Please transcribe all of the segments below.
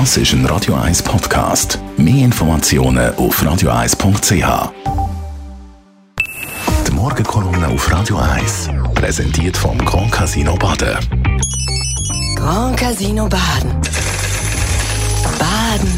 Das ist ein Radio 1 Podcast. Mehr Informationen auf radio1.ch. Die Morgenkolumne auf Radio 1 präsentiert vom Grand Casino Baden. Grand Casino Baden. Baden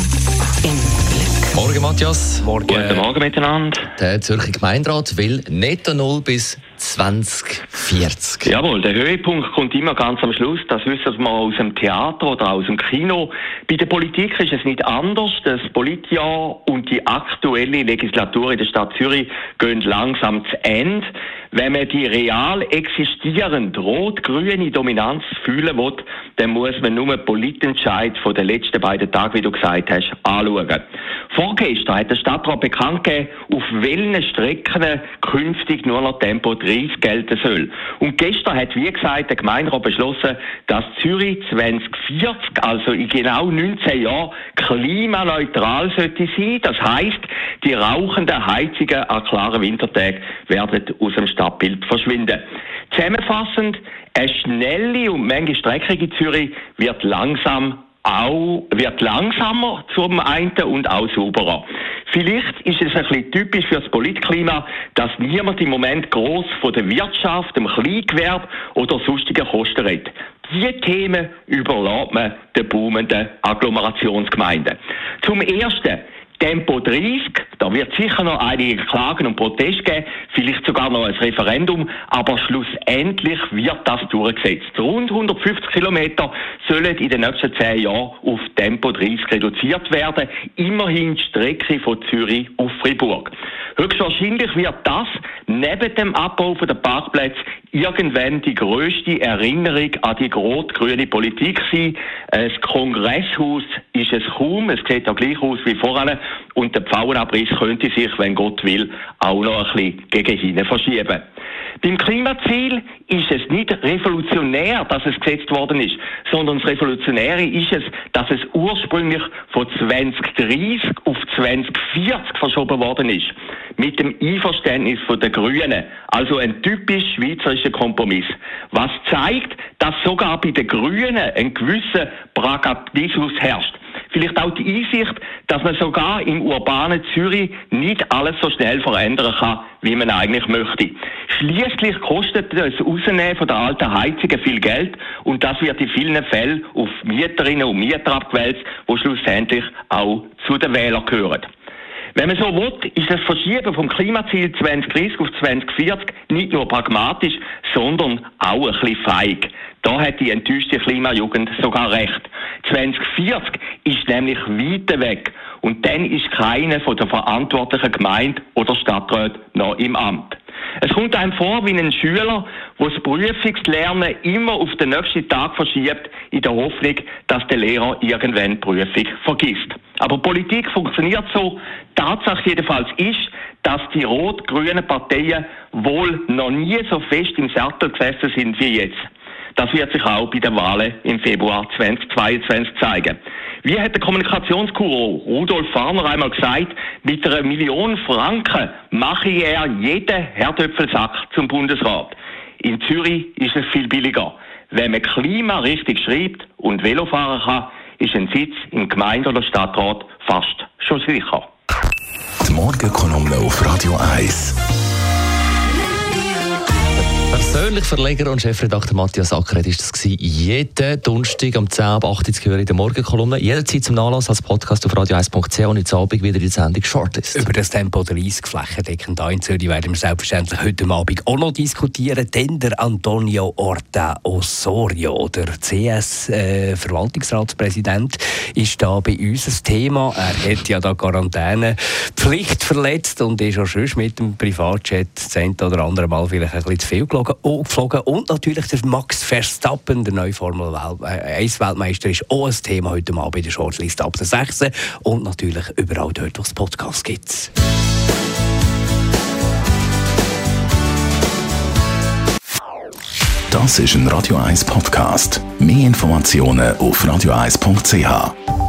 im Glück. Morgen, Matthias. Morgen. Guten Morgen miteinander. Der Zürcher Gemeinderat will netto null bis 2040. Jawohl, der Höhepunkt kommt immer ganz am Schluss. Das wissen wir aus dem Theater oder aus dem Kino. Bei der Politik ist es nicht anders. Das Politjahr und die aktuelle Legislatur in der Stadt Zürich gehen langsam zu Ende. Wenn man die real existierende rot-grüne Dominanz fühlen will, dann muss man nur den Politentscheid von den letzten beiden Tagen, wie du gesagt hast, anschauen. Vorgestern hat der Stadtrat bekannt gegeben, auf welchen Strecken künftig nur noch Tempo 30 gelten soll. Und gestern hat, wie gesagt, der Gemeinderat beschlossen, dass Zürich 2040, also in genau 19 Jahren, klimaneutral sollte sein. Das heißt, die rauchenden Heizungen an klaren Wintertagen werden aus dem Stadtbild verschwinden. Zusammenfassend, eine schnelle und manche streckige Zürich wird langsam auch, wird langsamer zum einen und auch sauberer. Vielleicht ist es ein bisschen typisch für das Politklima, dass niemand im Moment groß von der Wirtschaft, dem Kleingewerbe oder sonstigen Kosten redet. Diese Themen überlässt man den boomenden Agglomerationsgemeinden. Zum Ersten, Tempo 30, da wird sicher noch einige Klagen und Proteste geben, vielleicht sogar noch ein Referendum, aber schlussendlich wird das durchgesetzt. Rund 150 Kilometer sollen in den nächsten zehn Jahren auf Tempo 30 reduziert werden, immerhin die Strecke von Zürich auf Fribourg. Höchstwahrscheinlich wird das neben dem Abbau der Parkplätze irgendwann die größte Erinnerung an die rot-grüne Politik sein. Das Kongresshaus ist es kaum, es sieht ja gleich aus wie vorher und der Pfauenabriss könnte sich, wenn Gott will, auch noch ein bisschen gegen hinten verschieben. Beim Klimaziel ist es nicht revolutionär, dass es gesetzt worden ist, sondern das Revolutionäre ist es, dass es ursprünglich von 2030 auf 2040 verschoben worden ist. Mit dem Einverständnis der Grünen. Also ein typisch schweizerischer Kompromiss. Was zeigt, dass sogar bei den Grünen ein gewisser Pragmatismus herrscht. Vielleicht auch die Einsicht, dass man sogar im urbanen Zürich nicht alles so schnell verändern kann, wie man eigentlich möchte. Schließlich kostet das Rausnehmen von der alten Heizungen viel Geld und das wird in vielen Fällen auf Mieterinnen und Mieter abgewälzt, wo schlussendlich auch zu den Wählern gehören. Wenn man so will, ist das Verschieben vom Klimaziel 2030 auf 2040 nicht nur pragmatisch, sondern auch ein bisschen feig. Da hat die enttäuschte Klimajugend sogar recht. 2040 ist nämlich weit weg und dann ist keiner von der verantwortlichen Gemeinde oder Stadtrat noch im Amt. Es kommt einem vor wie ein Schüler, der das Prüfungslernen immer auf den nächsten Tag verschiebt, in der Hoffnung, dass der Lehrer irgendwann die Prüfung vergisst. Aber Politik funktioniert so. Tatsache jedenfalls ist, dass die rot-grünen Parteien wohl noch nie so fest im Sattel gesessen sind wie jetzt. Das wird sich auch bei den Wahlen im Februar 2022 zeigen. Wie hat der Kommunikationsguru Rudolf Farner einmal gesagt, mit einer Million Franken mache er jeden Herdöpfelsack zum Bundesrat. In Zürich ist es viel billiger. Wenn man Klima richtig schreibt und Velo fahren kann, ist ein Sitz im Gemeinde- oder Stadtrat fast schon sicher. Die Morgenkolumne auf Radio 1 persönlich Verleger und Chefredakteur Matthias Ackeret ist das gewesen. Jeden Donnerstag um 10 ab 8 Uhr in der Morgenkolumne. Jederzeit zum Nachlass als Podcast auf radio1.ch und jetzt Abend wieder der Sendung Shortlist. Über das Tempo 30 flächendeckend hier in Zürich werden wir selbstverständlich heute Abend auch noch diskutieren. Denn der Antonio Orta Osorio, der CS-Verwaltungsratspräsident, äh, ist da bei uns ein Thema. Er hat ja da Quarantänepflicht verletzt und ist auch schon mit dem Privatjet das eine oder andere Mal vielleicht ein bisschen zu viel geflogen geflogen. Und natürlich der Max Verstappen, der neue Formel 1 Weltmeister, ist auch ein Thema heute Abend bei der Shortlist ab der 6. Und natürlich überall dort, wo es Podcasts gibt. Das ist ein Radio 1 Podcast. Mehr Informationen auf radio1.ch.